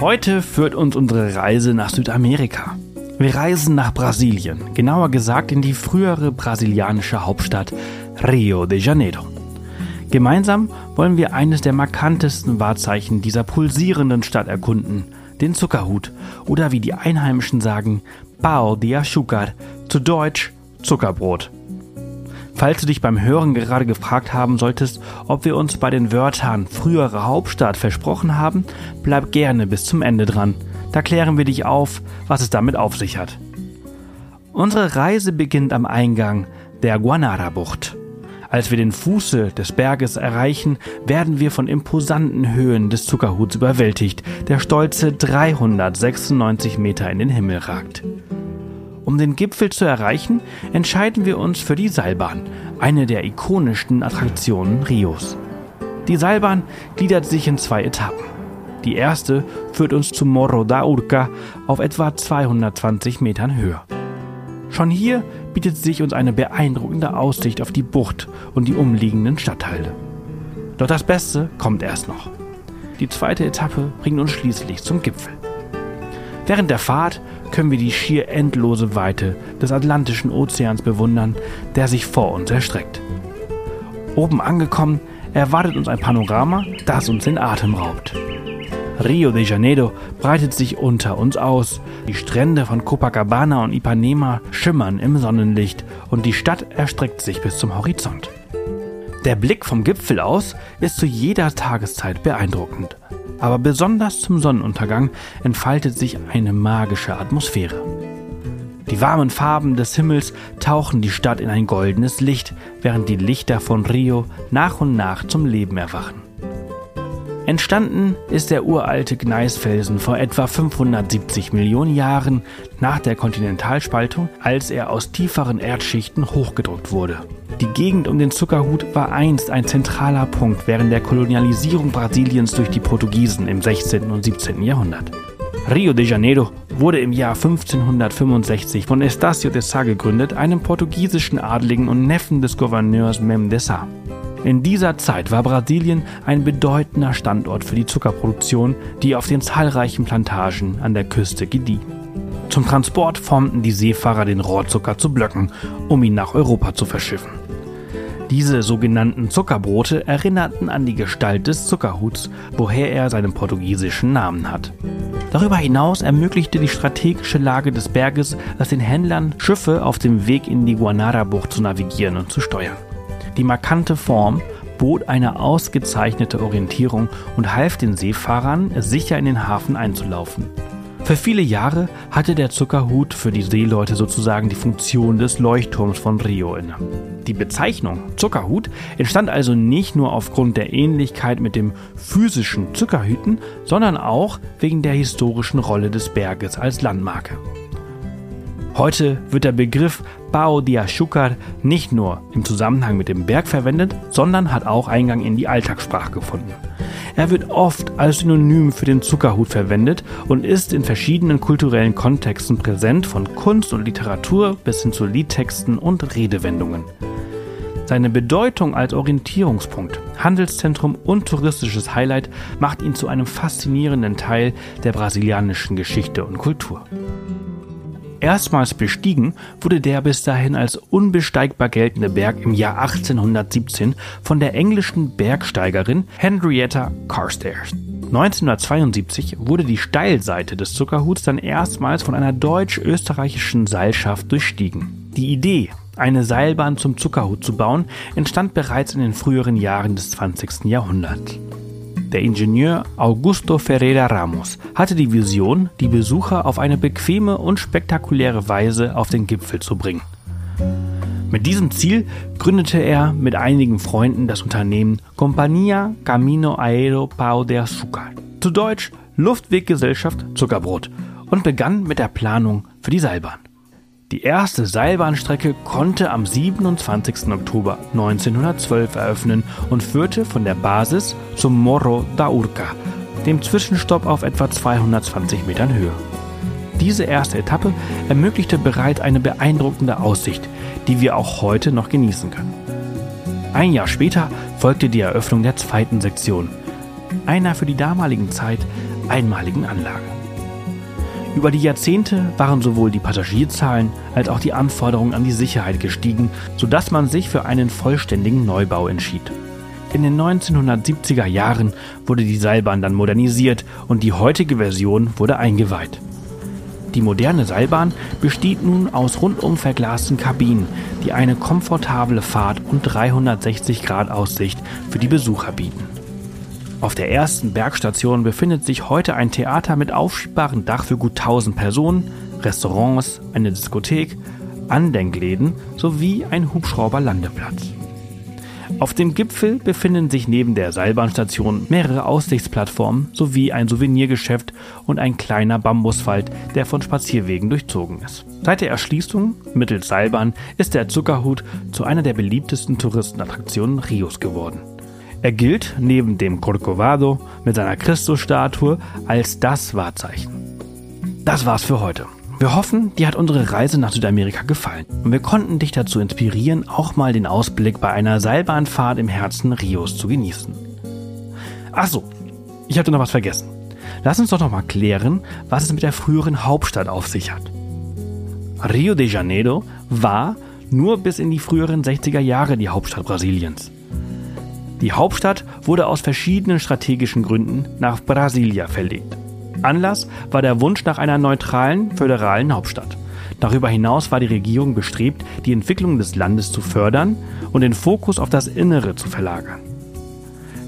Heute führt uns unsere Reise nach Südamerika. Wir reisen nach Brasilien, genauer gesagt in die frühere brasilianische Hauptstadt Rio de Janeiro. Gemeinsam wollen wir eines der markantesten Wahrzeichen dieser pulsierenden Stadt erkunden, den Zuckerhut oder wie die Einheimischen sagen, Pau de Açúcar, zu Deutsch Zuckerbrot. Falls du dich beim Hören gerade gefragt haben solltest, ob wir uns bei den Wörtern frühere Hauptstadt versprochen haben, bleib gerne bis zum Ende dran. Da klären wir dich auf, was es damit auf sich hat. Unsere Reise beginnt am Eingang der Guanara-Bucht. Als wir den Fuße des Berges erreichen, werden wir von imposanten Höhen des Zuckerhuts überwältigt, der stolze 396 Meter in den Himmel ragt. Um den Gipfel zu erreichen, entscheiden wir uns für die Seilbahn, eine der ikonischsten Attraktionen Rios. Die Seilbahn gliedert sich in zwei Etappen. Die erste führt uns zu Morro da Urca auf etwa 220 Metern Höhe. Schon hier bietet sich uns eine beeindruckende Aussicht auf die Bucht und die umliegenden Stadtteile. Doch das Beste kommt erst noch. Die zweite Etappe bringt uns schließlich zum Gipfel. Während der Fahrt können wir die schier endlose Weite des Atlantischen Ozeans bewundern, der sich vor uns erstreckt. Oben angekommen erwartet uns ein Panorama, das uns den Atem raubt. Rio de Janeiro breitet sich unter uns aus. Die Strände von Copacabana und Ipanema schimmern im Sonnenlicht und die Stadt erstreckt sich bis zum Horizont. Der Blick vom Gipfel aus ist zu jeder Tageszeit beeindruckend aber besonders zum Sonnenuntergang entfaltet sich eine magische Atmosphäre. Die warmen Farben des Himmels tauchen die Stadt in ein goldenes Licht, während die Lichter von Rio nach und nach zum Leben erwachen. Entstanden ist der uralte Gneisfelsen vor etwa 570 Millionen Jahren nach der Kontinentalspaltung, als er aus tieferen Erdschichten hochgedrückt wurde. Die Gegend um den Zuckerhut war einst ein zentraler Punkt während der Kolonialisierung Brasiliens durch die Portugiesen im 16. und 17. Jahrhundert. Rio de Janeiro wurde im Jahr 1565 von Estácio de Sá gegründet, einem portugiesischen Adligen und Neffen des Gouverneurs Mem de Sá. In dieser Zeit war Brasilien ein bedeutender Standort für die Zuckerproduktion, die auf den zahlreichen Plantagen an der Küste gedieh. Zum Transport formten die Seefahrer den Rohrzucker zu Blöcken, um ihn nach Europa zu verschiffen. Diese sogenannten Zuckerbrote erinnerten an die Gestalt des Zuckerhuts, woher er seinen portugiesischen Namen hat. Darüber hinaus ermöglichte die strategische Lage des Berges es den Händlern, Schiffe auf dem Weg in die Guanara-Bucht zu navigieren und zu steuern. Die markante Form bot eine ausgezeichnete Orientierung und half den Seefahrern, sicher in den Hafen einzulaufen. Für viele Jahre hatte der Zuckerhut für die Seeleute sozusagen die Funktion des Leuchtturms von Rio inne. Die Bezeichnung Zuckerhut entstand also nicht nur aufgrund der Ähnlichkeit mit dem physischen Zuckerhüten, sondern auch wegen der historischen Rolle des Berges als Landmarke. Heute wird der Begriff Pao de Açúcar nicht nur im Zusammenhang mit dem Berg verwendet, sondern hat auch Eingang in die Alltagssprache gefunden. Er wird oft als Synonym für den Zuckerhut verwendet und ist in verschiedenen kulturellen Kontexten präsent, von Kunst und Literatur bis hin zu Liedtexten und Redewendungen. Seine Bedeutung als Orientierungspunkt, Handelszentrum und touristisches Highlight macht ihn zu einem faszinierenden Teil der brasilianischen Geschichte und Kultur. Erstmals bestiegen wurde der bis dahin als unbesteigbar geltende Berg im Jahr 1817 von der englischen Bergsteigerin Henrietta Carstairs. 1972 wurde die Steilseite des Zuckerhuts dann erstmals von einer deutsch-österreichischen Seilschaft durchstiegen. Die Idee, eine Seilbahn zum Zuckerhut zu bauen, entstand bereits in den früheren Jahren des 20. Jahrhunderts. Der Ingenieur Augusto Ferreira Ramos hatte die Vision, die Besucher auf eine bequeme und spektakuläre Weise auf den Gipfel zu bringen. Mit diesem Ziel gründete er mit einigen Freunden das Unternehmen Compañía Camino Aero Pau de Azúcar, zu Deutsch Luftweggesellschaft Zuckerbrot, und begann mit der Planung für die Seilbahn. Die erste Seilbahnstrecke konnte am 27. Oktober 1912 eröffnen und führte von der Basis zum Morro da Urca, dem Zwischenstopp auf etwa 220 Metern Höhe. Diese erste Etappe ermöglichte bereits eine beeindruckende Aussicht, die wir auch heute noch genießen können. Ein Jahr später folgte die Eröffnung der zweiten Sektion, einer für die damalige Zeit einmaligen Anlage. Über die Jahrzehnte waren sowohl die Passagierzahlen als auch die Anforderungen an die Sicherheit gestiegen, sodass man sich für einen vollständigen Neubau entschied. In den 1970er Jahren wurde die Seilbahn dann modernisiert und die heutige Version wurde eingeweiht. Die moderne Seilbahn besteht nun aus rundum verglasten Kabinen, die eine komfortable Fahrt und 360 Grad Aussicht für die Besucher bieten. Auf der ersten Bergstation befindet sich heute ein Theater mit aufschiebbarem Dach für gut 1000 Personen, Restaurants, eine Diskothek, Andenkläden sowie ein Hubschrauberlandeplatz. Auf dem Gipfel befinden sich neben der Seilbahnstation mehrere Aussichtsplattformen sowie ein Souvenirgeschäft und ein kleiner Bambuswald, der von Spazierwegen durchzogen ist. Seit der Erschließung mittels Seilbahn ist der Zuckerhut zu einer der beliebtesten Touristenattraktionen Rios geworden. Er gilt neben dem Corcovado mit seiner Christusstatue als das Wahrzeichen. Das war's für heute. Wir hoffen, dir hat unsere Reise nach Südamerika gefallen und wir konnten dich dazu inspirieren, auch mal den Ausblick bei einer Seilbahnfahrt im Herzen Rios zu genießen. Achso, ich hatte noch was vergessen. Lass uns doch noch mal klären, was es mit der früheren Hauptstadt auf sich hat. Rio de Janeiro war nur bis in die früheren 60er Jahre die Hauptstadt Brasiliens. Die Hauptstadt wurde aus verschiedenen strategischen Gründen nach Brasilia verlegt. Anlass war der Wunsch nach einer neutralen, föderalen Hauptstadt. Darüber hinaus war die Regierung bestrebt, die Entwicklung des Landes zu fördern und den Fokus auf das Innere zu verlagern.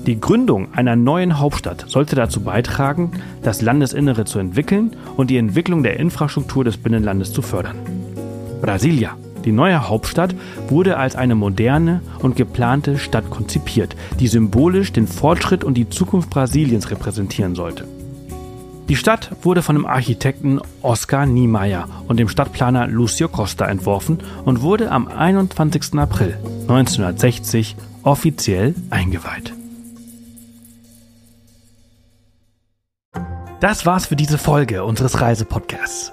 Die Gründung einer neuen Hauptstadt sollte dazu beitragen, das Landesinnere zu entwickeln und die Entwicklung der Infrastruktur des Binnenlandes zu fördern. Brasilia die neue Hauptstadt wurde als eine moderne und geplante Stadt konzipiert, die symbolisch den Fortschritt und die Zukunft Brasiliens repräsentieren sollte. Die Stadt wurde von dem Architekten Oscar Niemeyer und dem Stadtplaner Lucio Costa entworfen und wurde am 21. April 1960 offiziell eingeweiht. Das war's für diese Folge unseres Reisepodcasts.